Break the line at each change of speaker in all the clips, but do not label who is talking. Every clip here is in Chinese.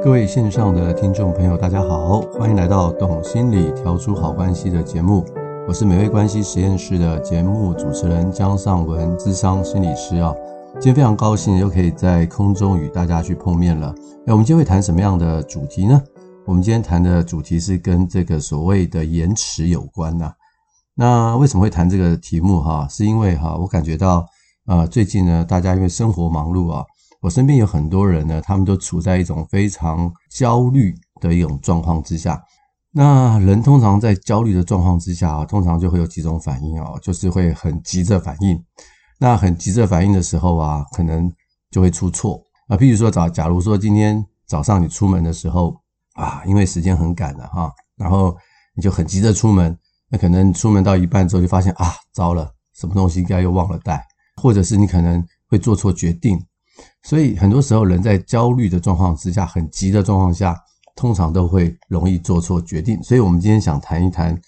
各位线上的听众朋友，大家好，欢迎来到《懂心理调出好关系》的节目。我是美味关系实验室的节目主持人江尚文，智商心理师啊。今天非常高兴又可以在空中与大家去碰面了。那我们今天会谈什么样的主题呢？我们今天谈的主题是跟这个所谓的延迟有关呐。那为什么会谈这个题目哈？是因为哈，我感觉到呃，最近呢，大家因为生活忙碌啊。我身边有很多人呢，他们都处在一种非常焦虑的一种状况之下。那人通常在焦虑的状况之下啊，通常就会有几种反应哦，就是会很急着反应。那很急着反应的时候啊，可能就会出错啊。譬如说，早假如说今天早上你出门的时候啊，因为时间很赶了哈，然后你就很急着出门，那可能出门到一半之后就发现啊，糟了，什么东西应该又忘了带，或者是你可能会做错决定。所以很多时候，人在焦虑的状况之下，很急的状况下，通常都会容易做错决定。所以，我们今天想谈一谈，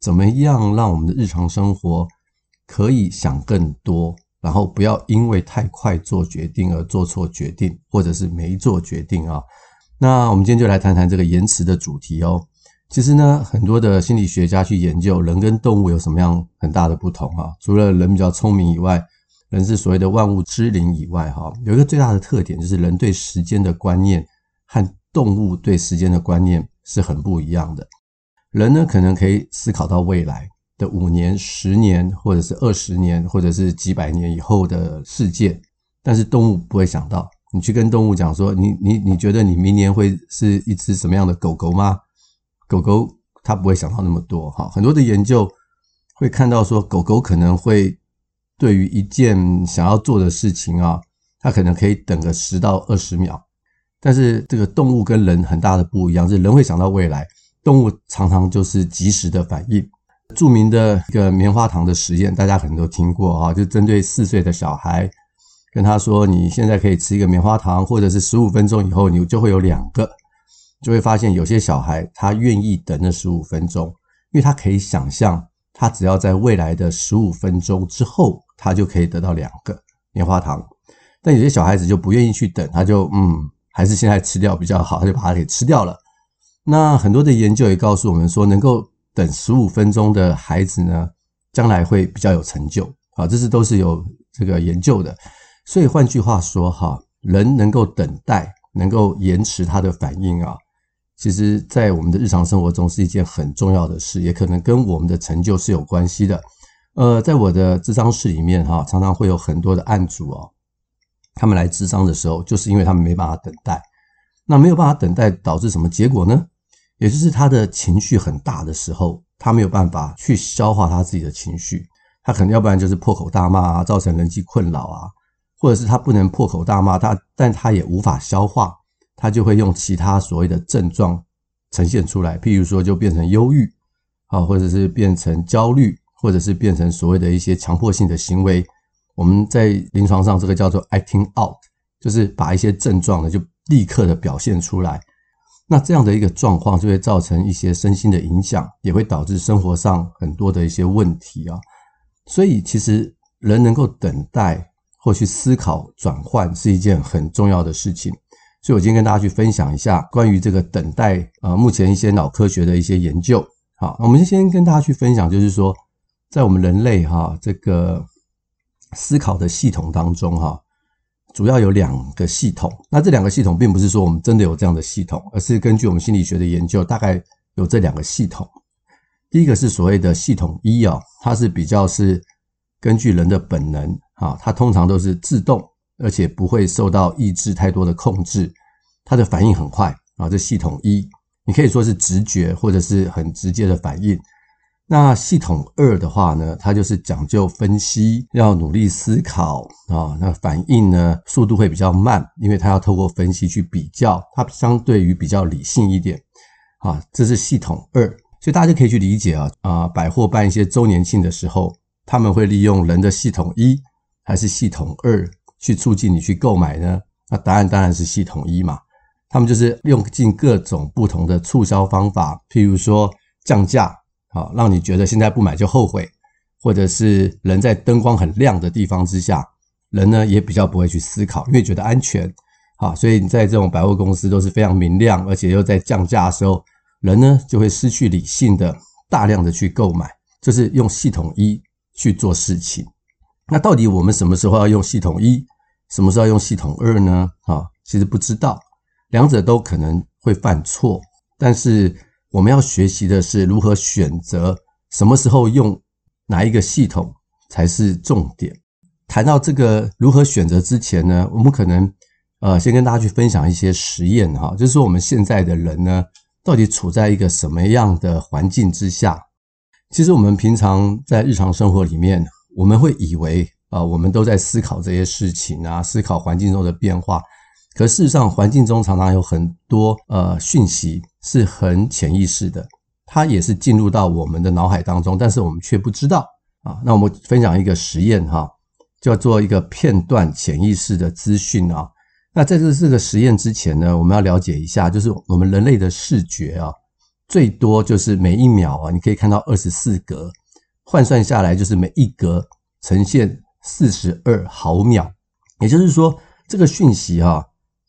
怎么样让我们的日常生活可以想更多，然后不要因为太快做决定而做错决定，或者是没做决定啊。那我们今天就来谈谈这个延迟的主题哦。其实呢，很多的心理学家去研究人跟动物有什么样很大的不同啊。除了人比较聪明以外，人是所谓的万物之灵以外，哈，有一个最大的特点就是人对时间的观念和动物对时间的观念是很不一样的。人呢，可能可以思考到未来的五年、十年，或者是二十年，或者是几百年以后的世界，但是动物不会想到。你去跟动物讲说，你你你觉得你明年会是一只什么样的狗狗吗？狗狗它不会想到那么多，哈。很多的研究会看到说，狗狗可能会。对于一件想要做的事情啊，它可能可以等个十到二十秒，但是这个动物跟人很大的不一样，是人会想到未来，动物常常就是即时的反应。著名的一个棉花糖的实验，大家可能都听过啊，就针对四岁的小孩，跟他说：“你现在可以吃一个棉花糖，或者是十五分钟以后你就会有两个。”就会发现有些小孩他愿意等那十五分钟，因为他可以想象，他只要在未来的十五分钟之后。他就可以得到两个棉花糖，但有些小孩子就不愿意去等，他就嗯，还是现在吃掉比较好，他就把它给吃掉了。那很多的研究也告诉我们说，能够等十五分钟的孩子呢，将来会比较有成就啊，这是都是有这个研究的。所以换句话说哈，人能够等待，能够延迟他的反应啊，其实在我们的日常生活中是一件很重要的事，也可能跟我们的成就是有关系的。呃，在我的咨商室里面哈，常常会有很多的案主哦，他们来咨商的时候，就是因为他们没办法等待，那没有办法等待导致什么结果呢？也就是他的情绪很大的时候，他没有办法去消化他自己的情绪，他可能要不然就是破口大骂啊，造成人际困扰啊，或者是他不能破口大骂，他但他也无法消化，他就会用其他所谓的症状呈现出来，譬如说就变成忧郁啊，或者是变成焦虑。或者是变成所谓的一些强迫性的行为，我们在临床上这个叫做 acting out，就是把一些症状呢就立刻的表现出来。那这样的一个状况就会造成一些身心的影响，也会导致生活上很多的一些问题啊。所以其实人能够等待或去思考转换是一件很重要的事情。所以我今天跟大家去分享一下关于这个等待啊，目前一些脑科学的一些研究。好，我们先跟大家去分享，就是说。在我们人类哈这个思考的系统当中哈，主要有两个系统。那这两个系统并不是说我们真的有这样的系统，而是根据我们心理学的研究，大概有这两个系统。第一个是所谓的系统一啊，它是比较是根据人的本能啊，它通常都是自动，而且不会受到意志太多的控制，它的反应很快啊。这系统一，你可以说是直觉或者是很直接的反应。那系统二的话呢，它就是讲究分析，要努力思考啊。那反应呢，速度会比较慢，因为它要透过分析去比较，它相对于比较理性一点啊。这是系统二，所以大家就可以去理解啊啊，百货办一些周年庆的时候，他们会利用人的系统一还是系统二去促进你去购买呢？那答案当然是系统一嘛。他们就是用尽各种不同的促销方法，譬如说降价。好，让你觉得现在不买就后悔，或者是人在灯光很亮的地方之下，人呢也比较不会去思考，因为觉得安全，啊，所以你在这种百货公司都是非常明亮，而且又在降价的时候，人呢就会失去理性的大量的去购买，就是用系统一去做事情。那到底我们什么时候要用系统一，什么时候要用系统二呢？啊，其实不知道，两者都可能会犯错，但是我们要学习的是如何选择，什么时候用哪一个系统才是重点。谈到这个如何选择之前呢，我们可能。呃，先跟大家去分享一些实验哈，就是说我们现在的人呢，到底处在一个什么样的环境之下？其实我们平常在日常生活里面，我们会以为啊、呃，我们都在思考这些事情啊，思考环境中的变化。可事实上，环境中常常有很多呃讯息是很潜意识的，它也是进入到我们的脑海当中，但是我们却不知道啊。那我们分享一个实验哈，叫做一个片段潜意识的资讯啊。那在这这个实验之前呢，我们要了解一下，就是我们人类的视觉啊，最多就是每一秒啊，你可以看到二十四格，换算下来就是每一格呈现四十二毫秒。也就是说，这个讯息哈，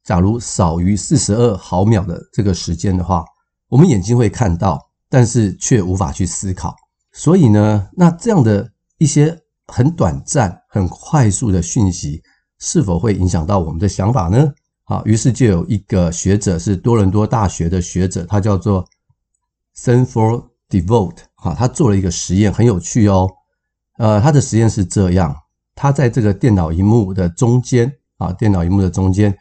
假如少于四十二毫秒的这个时间的话，我们眼睛会看到，但是却无法去思考。所以呢，那这样的一些很短暂、很快速的讯息。是否会影响到我们的想法呢？好，于是就有一个学者是多伦多大学的学者，他叫做 Stanford DeVolt，哈，他做了一个实验，很有趣哦。呃，他的实验是这样，他在这个电脑荧幕的中间啊，电脑荧幕的中间，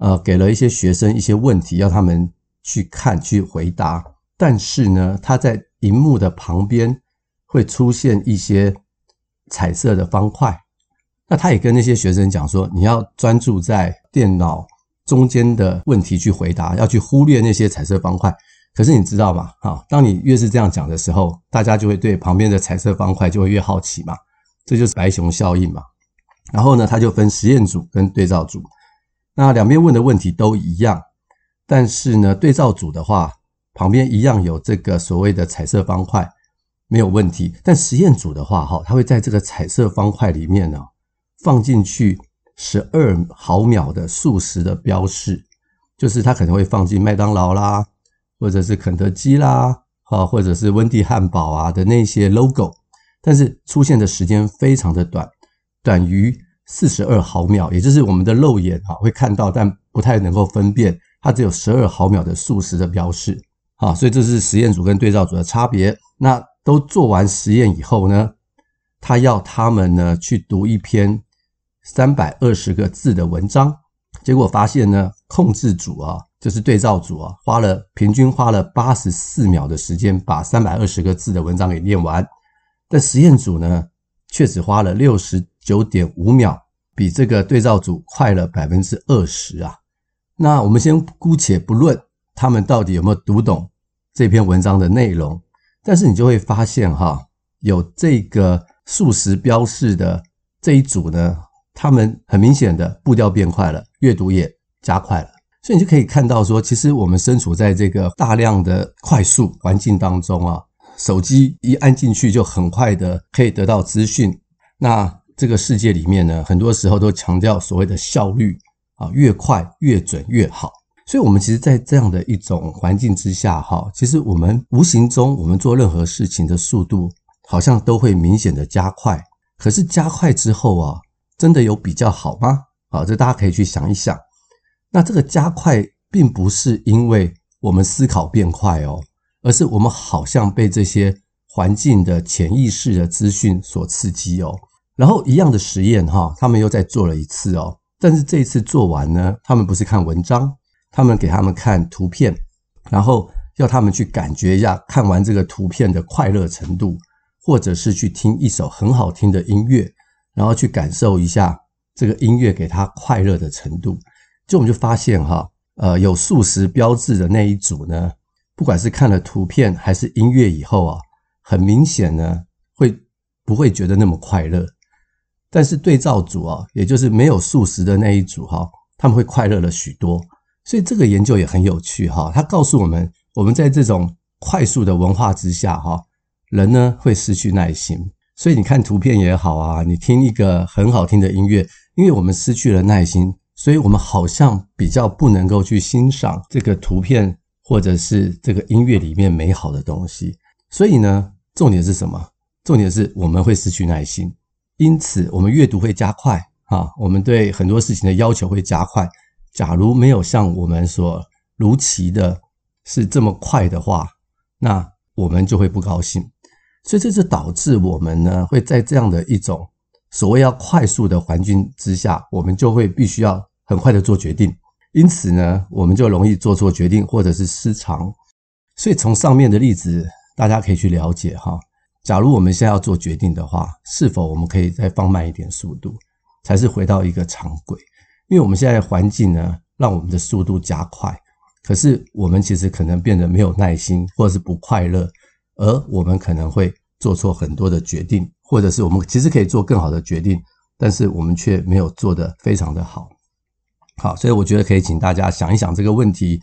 呃，给了一些学生一些问题，要他们去看去回答。但是呢，他在荧幕的旁边会出现一些彩色的方块。那他也跟那些学生讲说，你要专注在电脑中间的问题去回答，要去忽略那些彩色方块。可是你知道吗？啊，当你越是这样讲的时候，大家就会对旁边的彩色方块就会越好奇嘛。这就是白熊效应嘛。然后呢，他就分实验组跟对照组，那两边问的问题都一样，但是呢，对照组的话，旁边一样有这个所谓的彩色方块，没有问题。但实验组的话，哈，它会在这个彩色方块里面呢。放进去十二毫秒的速食的标示，就是它可能会放进麦当劳啦，或者是肯德基啦，啊，或者是温蒂汉堡啊的那些 logo，但是出现的时间非常的短，短于四十二毫秒，也就是我们的肉眼啊会看到，但不太能够分辨，它只有十二毫秒的速食的标示，啊，所以这是实验组跟对照组的差别。那都做完实验以后呢，他要他们呢去读一篇。三百二十个字的文章，结果发现呢，控制组啊，就是对照组啊，花了平均花了八十四秒的时间把三百二十个字的文章给念完，但实验组呢，却只花了六十九点五秒，比这个对照组快了百分之二十啊。那我们先姑且不论他们到底有没有读懂这篇文章的内容，但是你就会发现哈，有这个数十标示的这一组呢。他们很明显的步调变快了，阅读也加快了，所以你就可以看到说，其实我们身处在这个大量的快速环境当中啊，手机一按进去就很快的可以得到资讯。那这个世界里面呢，很多时候都强调所谓的效率啊，越快越准越好。所以，我们其实，在这样的一种环境之下，哈，其实我们无形中，我们做任何事情的速度好像都会明显的加快。可是加快之后啊。真的有比较好吗？好，这大家可以去想一想。那这个加快并不是因为我们思考变快哦，而是我们好像被这些环境的潜意识的资讯所刺激哦。然后一样的实验哈，他们又再做了一次哦。但是这一次做完呢，他们不是看文章，他们给他们看图片，然后要他们去感觉一下看完这个图片的快乐程度，或者是去听一首很好听的音乐。然后去感受一下这个音乐给他快乐的程度，就我们就发现哈，呃，有素食标志的那一组呢，不管是看了图片还是音乐以后啊，很明显呢，会不会觉得那么快乐？但是对照组啊，也就是没有素食的那一组哈，他们会快乐了许多。所以这个研究也很有趣哈，它告诉我们，我们在这种快速的文化之下哈，人呢会失去耐心。所以你看图片也好啊，你听一个很好听的音乐，因为我们失去了耐心，所以我们好像比较不能够去欣赏这个图片或者是这个音乐里面美好的东西。所以呢，重点是什么？重点是我们会失去耐心，因此我们阅读会加快啊，我们对很多事情的要求会加快。假如没有像我们所如期的是这么快的话，那我们就会不高兴。所以这就导致我们呢会在这样的一种所谓要快速的环境之下，我们就会必须要很快的做决定。因此呢，我们就容易做错决定或者是失常。所以从上面的例子，大家可以去了解哈。假如我们现在要做决定的话，是否我们可以再放慢一点速度，才是回到一个常轨？因为我们现在的环境呢，让我们的速度加快，可是我们其实可能变得没有耐心，或者是不快乐，而我们可能会做错很多的决定，或者是我们其实可以做更好的决定，但是我们却没有做得非常的好。好，所以我觉得可以请大家想一想这个问题：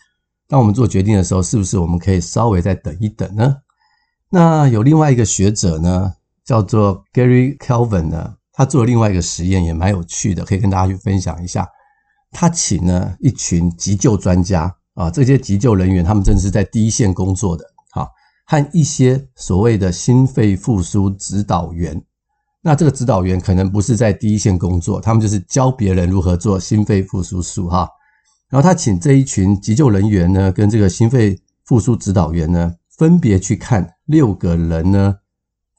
当我们做决定的时候，是不是我们可以稍微再等一等呢？那有另外一个学者呢，叫做 Gary Kelvin 呢，他做了另外一个实验，也蛮有趣的，可以跟大家去分享一下。他请了一群急救专家啊，这些急救人员，他们真的是在第一线工作的，好，和一些所谓的心肺复苏指导员。那这个指导员可能不是在第一线工作，他们就是教别人如何做心肺复苏术哈。然后他请这一群急救人员呢，跟这个心肺复苏指导员呢，分别去看六个人呢，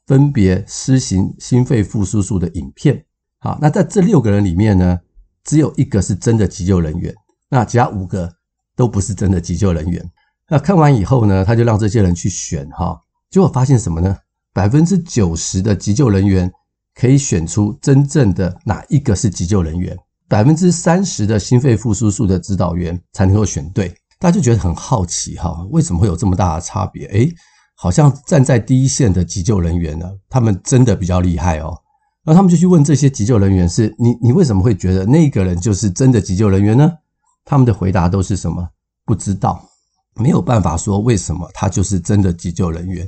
分别施行心肺复苏术的影片。好，那在这六个人里面呢，只有一个是真的急救人员，那其他五个都不是真的急救人员。那看完以后呢，他就让这些人去选哈，结果发现什么呢？百分之九十的急救人员可以选出真正的哪一个是急救人员，百分之三十的心肺复苏术的指导员才能够选对。大家就觉得很好奇哈，为什么会有这么大的差别？诶，好像站在第一线的急救人员呢，他们真的比较厉害哦。那他们就去问这些急救人员：是你，你为什么会觉得那个人就是真的急救人员呢？他们的回答都是什么？不知道，没有办法说为什么他就是真的急救人员。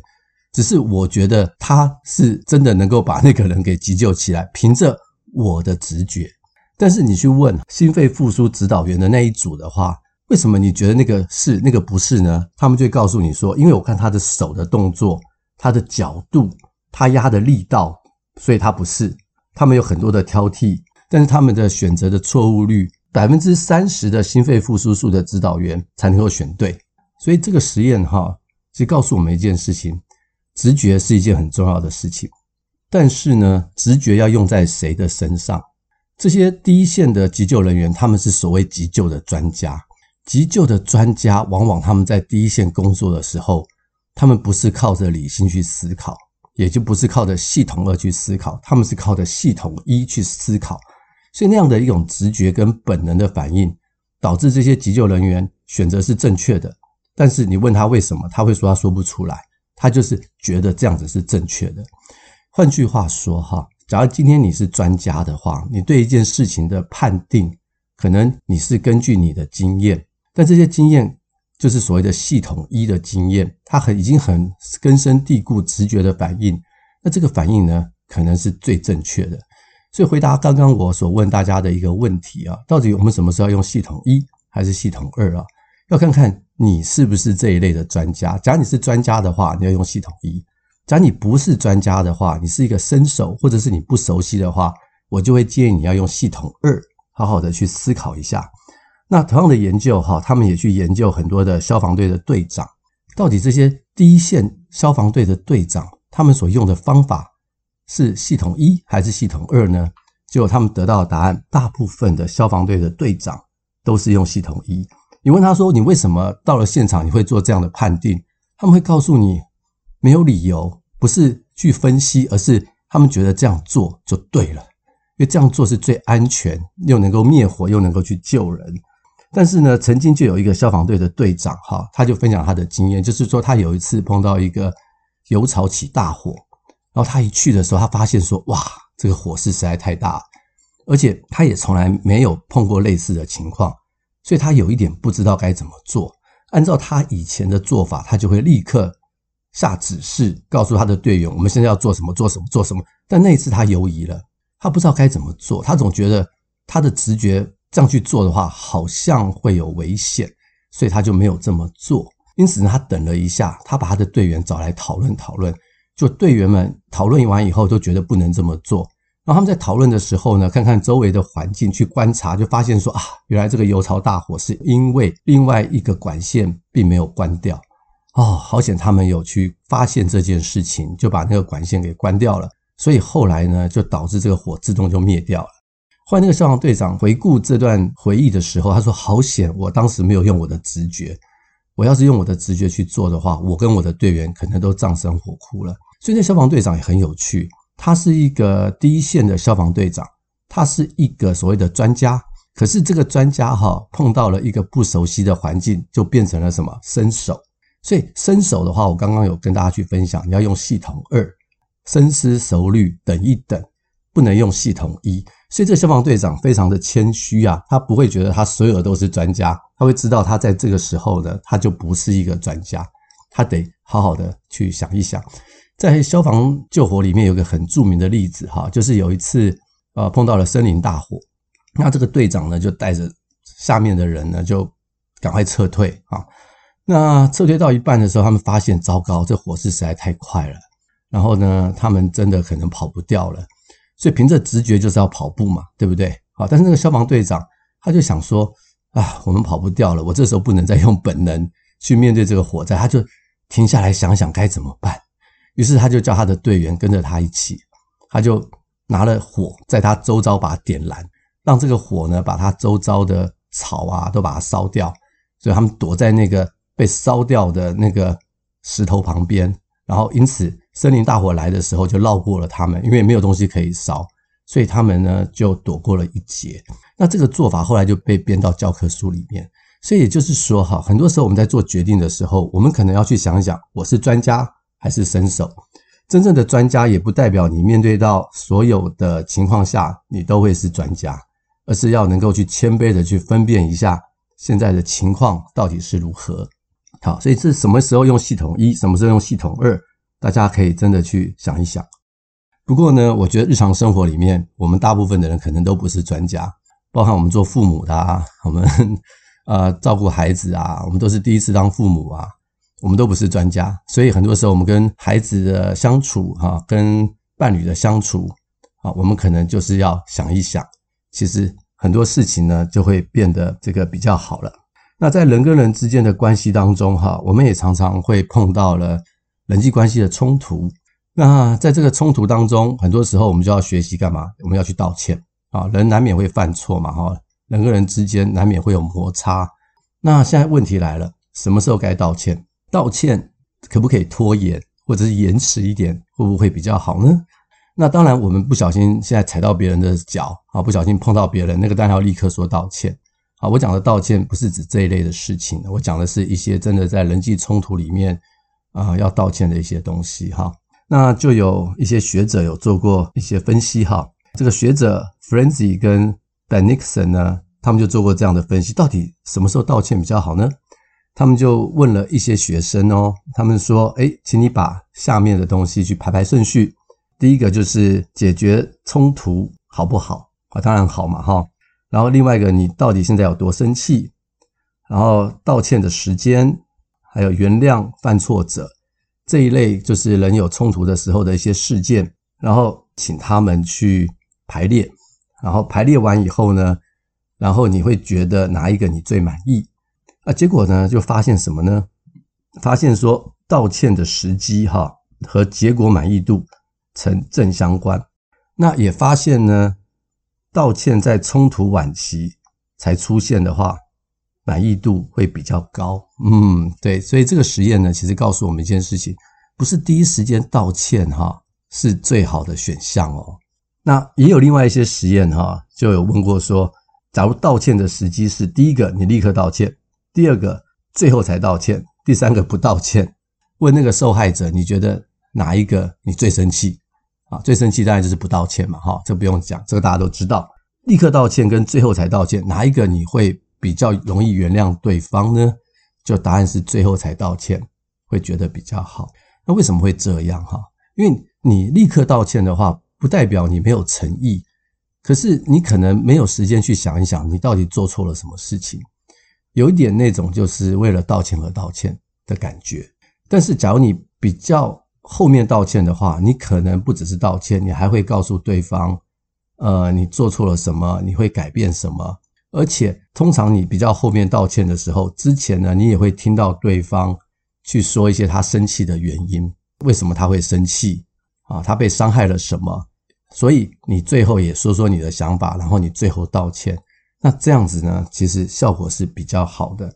只是我觉得他是真的能够把那个人给急救起来，凭着我的直觉。但是你去问心肺复苏指导员的那一组的话，为什么你觉得那个是那个不是呢？他们就会告诉你说，因为我看他的手的动作、他的角度、他压的力道，所以他不是。他们有很多的挑剔，但是他们的选择的错误率百分之三十的心肺复苏术的指导员才能够选对。所以这个实验哈，其实告诉我们一件事情：直觉是一件很重要的事情。但是呢，直觉要用在谁的身上？这些第一线的急救人员，他们是所谓急救的专家。急救的专家，往往他们在第一线工作的时候，他们不是靠着理性去思考，也就不是靠着系统二去思考，他们是靠着系统一去思考。所以那样的一种直觉跟本能的反应，导致这些急救人员选择是正确的。但是你问他为什么，他会说他说不出来，他就是觉得这样子是正确的。换句话说哈，假如今天你是专家的话，你对一件事情的判定，可能你是根据你的经验。但这些经验就是所谓的系统一的经验，它很已经很根深蒂固直觉的反应。那这个反应呢，可能是最正确的。所以回答刚刚我所问大家的一个问题啊，到底我们什么时候要用系统一还是系统二啊？要看看你是不是这一类的专家。假如你是专家的话，你要用系统一；假如你不是专家的话，你是一个新手或者是你不熟悉的话，我就会建议你要用系统二，好好的去思考一下。那同样的研究哈，他们也去研究很多的消防队的队长，到底这些第一线消防队的队长，他们所用的方法是系统一还是系统二呢？结果他们得到的答案，大部分的消防队的队长都是用系统一。你问他说，你为什么到了现场你会做这样的判定？他们会告诉你，没有理由，不是去分析，而是他们觉得这样做就对了，因为这样做是最安全，又能够灭火，又能够去救人。但是呢，曾经就有一个消防队的队长，哈，他就分享他的经验，就是说他有一次碰到一个油槽起大火，然后他一去的时候，他发现说，哇，这个火势实在太大，而且他也从来没有碰过类似的情况，所以他有一点不知道该怎么做。按照他以前的做法，他就会立刻下指示，告诉他的队员，我们现在要做什么，做什么，做什么。但那一次他犹疑了，他不知道该怎么做，他总觉得他的直觉。这样去做的话，好像会有危险，所以他就没有这么做。因此呢，他等了一下，他把他的队员找来讨论讨论。就队员们讨论完以后，都觉得不能这么做。然后他们在讨论的时候呢，看看周围的环境，去观察，就发现说啊，原来这个油槽大火是因为另外一个管线并没有关掉。哦，好险他们有去发现这件事情，就把那个管线给关掉了。所以后来呢，就导致这个火自动就灭掉了。后来那个消防队长回顾这段回忆的时候，他说：“好险，我当时没有用我的直觉。我要是用我的直觉去做的话，我跟我的队员可能都葬身火窟了。”所以那消防队长也很有趣，他是一个第一线的消防队长，他是一个所谓的专家。可是这个专家哈碰到了一个不熟悉的环境，就变成了什么伸手。所以伸手的话，我刚刚有跟大家去分享，你要用系统二。深思熟虑，等一等，不能用系统一。所以这消防队长非常的谦虚啊，他不会觉得他所有都是专家，他会知道他在这个时候呢，他就不是一个专家，他得好好的去想一想。在消防救火里面有个很著名的例子哈，就是有一次呃碰到了森林大火，那这个队长呢就带着下面的人呢就赶快撤退啊。那撤退到一半的时候，他们发现糟糕，这火势实在太快了。然后呢，他们真的可能跑不掉了，所以凭着直觉就是要跑步嘛，对不对？好，但是那个消防队长他就想说啊，我们跑不掉了，我这时候不能再用本能去面对这个火灾，他就停下来想想该怎么办。于是他就叫他的队员跟着他一起，他就拿了火在他周遭把它点燃，让这个火呢把他周遭的草啊都把它烧掉。所以他们躲在那个被烧掉的那个石头旁边，然后因此。森林大火来的时候就绕过了他们，因为没有东西可以烧，所以他们呢就躲过了一劫。那这个做法后来就被编到教科书里面。所以也就是说，哈，很多时候我们在做决定的时候，我们可能要去想一想，我是专家还是伸手。真正的专家也不代表你面对到所有的情况下你都会是专家，而是要能够去谦卑的去分辨一下现在的情况到底是如何。好，所以这什么时候用系统一，什么时候用系统二？大家可以真的去想一想。不过呢，我觉得日常生活里面，我们大部分的人可能都不是专家，包含我们做父母的啊，我们呃照顾孩子啊，我们都是第一次当父母啊，我们都不是专家。所以很多时候，我们跟孩子的相处哈，跟伴侣的相处啊，我们可能就是要想一想，其实很多事情呢，就会变得这个比较好了。那在人跟人之间的关系当中哈，我们也常常会碰到了。人际关系的冲突，那在这个冲突当中，很多时候我们就要学习干嘛？我们要去道歉啊！人难免会犯错嘛，哈，人跟人之间难免会有摩擦。那现在问题来了，什么时候该道歉？道歉可不可以拖延，或者是延迟一点，会不会比较好呢？那当然，我们不小心现在踩到别人的脚啊，不小心碰到别人，那个当然要立刻说道歉啊！我讲的道歉不是指这一类的事情，我讲的是一些真的在人际冲突里面。啊，要道歉的一些东西哈，那就有一些学者有做过一些分析哈。这个学者 Frenzy 跟 Bennigsen 呢，他们就做过这样的分析，到底什么时候道歉比较好呢？他们就问了一些学生哦，他们说，诶，请你把下面的东西去排排顺序。第一个就是解决冲突好不好？啊，当然好嘛哈。然后另外一个，你到底现在有多生气？然后道歉的时间。还有原谅犯错者这一类，就是人有冲突的时候的一些事件，然后请他们去排列，然后排列完以后呢，然后你会觉得哪一个你最满意？啊，结果呢就发现什么呢？发现说道歉的时机哈和结果满意度成正相关。那也发现呢，道歉在冲突晚期才出现的话。满意度会比较高，嗯，对，所以这个实验呢，其实告诉我们一件事情，不是第一时间道歉哈是最好的选项哦。那也有另外一些实验哈，就有问过说，假如道歉的时机是第一个你立刻道歉，第二个最后才道歉，第三个不道歉，问那个受害者，你觉得哪一个你最生气啊？最生气当然就是不道歉嘛，哈，这不用讲，这个大家都知道。立刻道歉跟最后才道歉，哪一个你会？比较容易原谅对方呢？就答案是最后才道歉，会觉得比较好。那为什么会这样哈？因为你立刻道歉的话，不代表你没有诚意。可是你可能没有时间去想一想，你到底做错了什么事情，有一点那种就是为了道歉而道歉的感觉。但是假如你比较后面道歉的话，你可能不只是道歉，你还会告诉对方，呃，你做错了什么，你会改变什么。而且通常你比较后面道歉的时候，之前呢，你也会听到对方去说一些他生气的原因，为什么他会生气啊？他被伤害了什么？所以你最后也说说你的想法，然后你最后道歉，那这样子呢，其实效果是比较好的。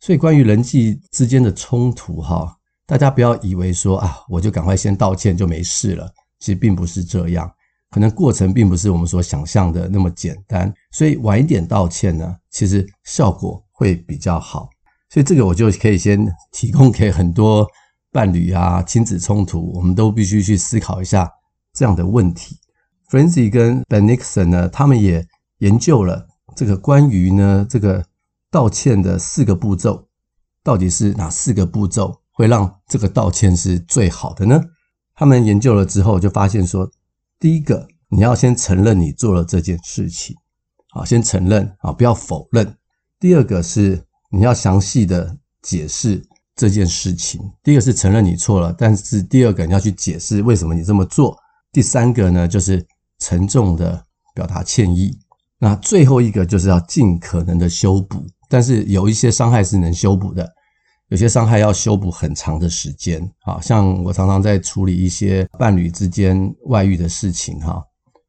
所以关于人际之间的冲突，哈，大家不要以为说啊，我就赶快先道歉就没事了，其实并不是这样，可能过程并不是我们所想象的那么简单。所以晚一点道歉呢，其实效果会比较好。所以这个我就可以先提供给很多伴侣啊、亲子冲突，我们都必须去思考一下这样的问题。Francie 跟 Ben Nixon 呢，他们也研究了这个关于呢这个道歉的四个步骤，到底是哪四个步骤会让这个道歉是最好的呢？他们研究了之后就发现说，第一个你要先承认你做了这件事情，啊，先承认啊，不要否认。第二个是你要详细的解释这件事情。第一个是承认你错了，但是第二个你要去解释为什么你这么做。第三个呢就是。沉重的表达歉意，那最后一个就是要尽可能的修补，但是有一些伤害是能修补的，有些伤害要修补很长的时间。啊，像我常常在处理一些伴侣之间外遇的事情，哈，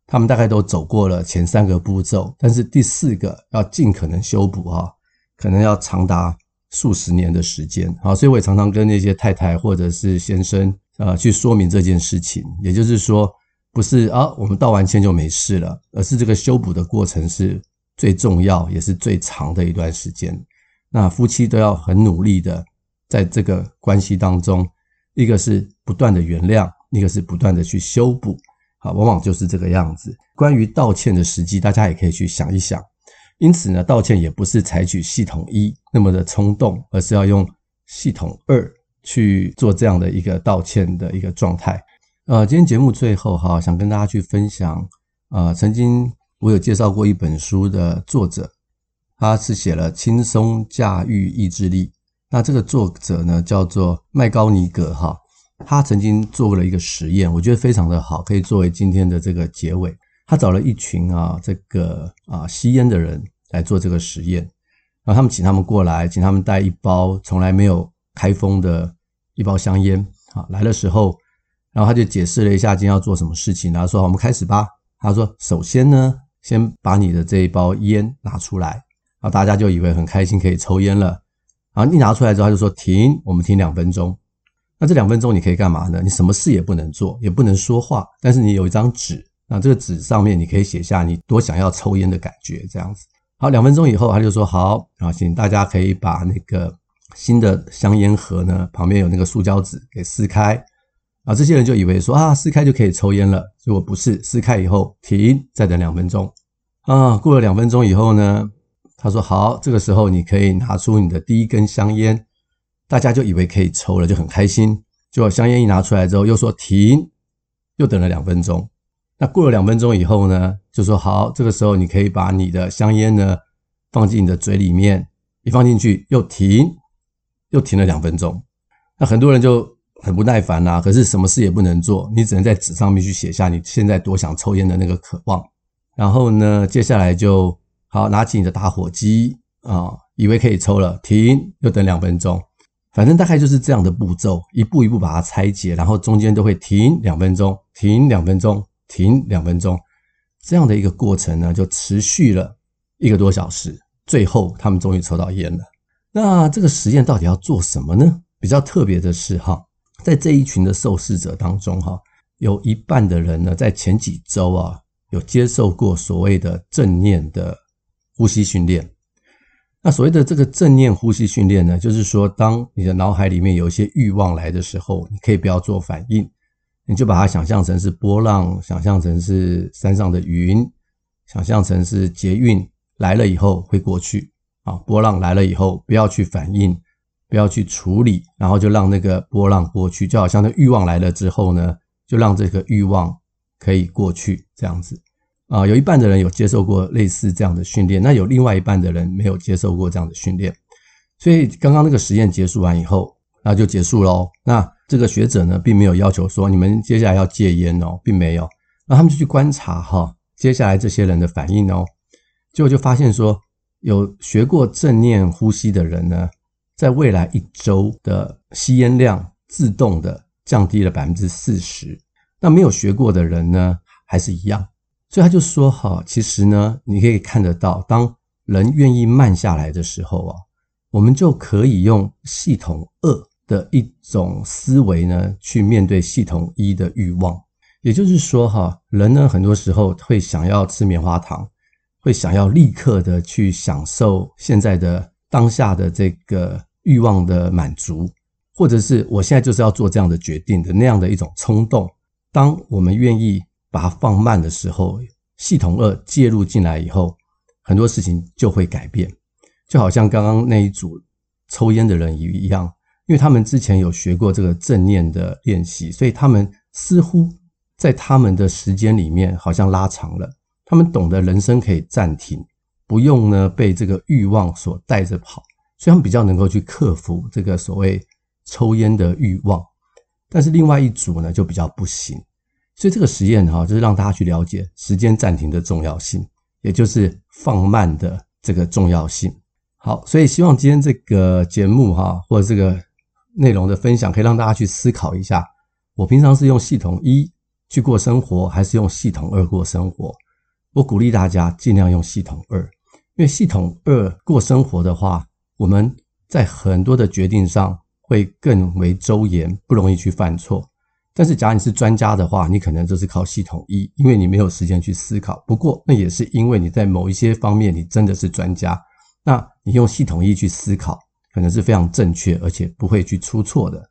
他们大概都走过了前三个步骤，但是第四个要尽可能修补，哈，可能要长达数十年的时间。啊，所以我也常常跟那些太太或者是先生，呃，去说明这件事情，也就是说。不是啊，我们道完歉就没事了，而是这个修补的过程是最重要也是最长的一段时间。那夫妻都要很努力的在这个关系当中，一个是不断的原谅，一个是不断的去修补，啊，往往就是这个样子。关于道歉的时机，大家也可以去想一想。因此呢，道歉也不是采取系统一那么的冲动，而是要用系统二去做这样的一个道歉的一个状态。呃，今天节目最后哈，想跟大家去分享，呃，曾经我有介绍过一本书的作者，他是写了《轻松驾驭意志力》。那这个作者呢，叫做麦高尼格哈，他曾经做过了一个实验，我觉得非常的好，可以作为今天的这个结尾。他找了一群啊，这个啊吸烟的人来做这个实验，然后他们请他们过来，请他们带一包从来没有开封的一包香烟啊，来的时候。然后他就解释了一下今天要做什么事情，然后说：“我们开始吧。”他说：“首先呢，先把你的这一包烟拿出来。”然后大家就以为很开心可以抽烟了。然后一拿出来之后，他就说：“停，我们停两分钟。”那这两分钟你可以干嘛呢？你什么事也不能做，也不能说话，但是你有一张纸，那这个纸上面你可以写下你多想要抽烟的感觉，这样子。好，两分钟以后，他就说：“好，然后请大家可以把那个新的香烟盒呢，旁边有那个塑胶纸给撕开。”啊，这些人就以为说啊，撕开就可以抽烟了。结果不是，撕开以后停，再等两分钟。啊，过了两分钟以后呢，他说好，这个时候你可以拿出你的第一根香烟。大家就以为可以抽了，就很开心。结果香烟一拿出来之后，又说停，又等了两分钟。那过了两分钟以后呢，就说好，这个时候你可以把你的香烟呢放进你的嘴里面，一放进去又停，又停了两分钟。那很多人就。很不耐烦呐，可是什么事也不能做，你只能在纸上面去写下你现在多想抽烟的那个渴望。然后呢，接下来就好拿起你的打火机啊，以为可以抽了，停，又等两分钟。反正大概就是这样的步骤，一步一步把它拆解，然后中间都会停两分钟，停两分钟，停两分钟，这样的一个过程呢，就持续了一个多小时。最后他们终于抽到烟了。那这个实验到底要做什么呢？比较特别的是哈。在这一群的受试者当中，哈，有一半的人呢，在前几周啊，有接受过所谓的正念的呼吸训练。那所谓的这个正念呼吸训练呢，就是说，当你的脑海里面有一些欲望来的时候，你可以不要做反应，你就把它想象成是波浪，想象成是山上的云，想象成是捷运来了以后会过去啊，波浪来了以后不要去反应。不要去处理，然后就让那个波浪过去，就好像那欲望来了之后呢，就让这个欲望可以过去这样子。啊，有一半的人有接受过类似这样的训练，那有另外一半的人没有接受过这样的训练。所以刚刚那个实验结束完以后，那就结束喽。那这个学者呢，并没有要求说你们接下来要戒烟哦，并没有。那他们就去观察哈，接下来这些人的反应哦，结果就发现说，有学过正念呼吸的人呢，在未来一周的吸烟量自动的降低了百分之四十。那没有学过的人呢，还是一样。所以他就说哈，其实呢，你可以看得到，当人愿意慢下来的时候啊，我们就可以用系统二的一种思维呢，去面对系统一的欲望。也就是说哈，人呢，很多时候会想要吃棉花糖，会想要立刻的去享受现在的当下的这个欲望的满足，或者是我现在就是要做这样的决定的那样的一种冲动。当我们愿意。把它放慢的时候，系统二介入进来以后，很多事情就会改变。就好像刚刚那一组抽烟的人一样，因为他们之前有学过这个正念的练习，所以他们似乎在他们的时间里面好像拉长了。他们懂得人生可以暂停，不用呢被这个欲望所带着跑，所以他们比较能够去克服这个所谓抽烟的欲望。但是另外一组呢就比较不行。所以这个实验哈，就是让大家去了解时间暂停的重要性，也就是放慢的这个重要性。好，所以希望今天这个节目哈，或者这个内容的分享，可以让大家去思考一下：我平常是用系统一去过生活，还是用系统二过生活？我鼓励大家尽量用系统二，因为系统二过生活的话，我们在很多的决定上会更为周延，不容易去犯错。但是，假如你是专家的话，你可能就是靠系统一，因为你没有时间去思考。不过，那也是因为你在某一些方面你真的是专家，那你用系统一去思考，可能是非常正确，而且不会去出错的。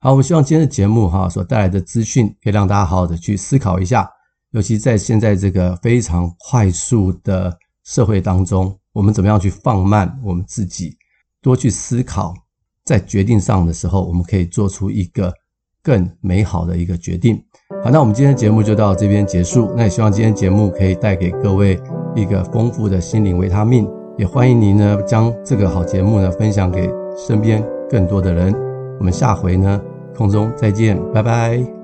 好，我们希望今天的节目哈所带来的资讯，可以让大家好好的去思考一下。尤其在现在这个非常快速的社会当中，我们怎么样去放慢我们自己，多去思考，在决定上的时候，我们可以做出一个。更美好的一个决定。好，那我们今天的节目就到这边结束。那也希望今天节目可以带给各位一个丰富的心灵维他命。也欢迎您呢将这个好节目呢分享给身边更多的人。我们下回呢空中再见，拜拜。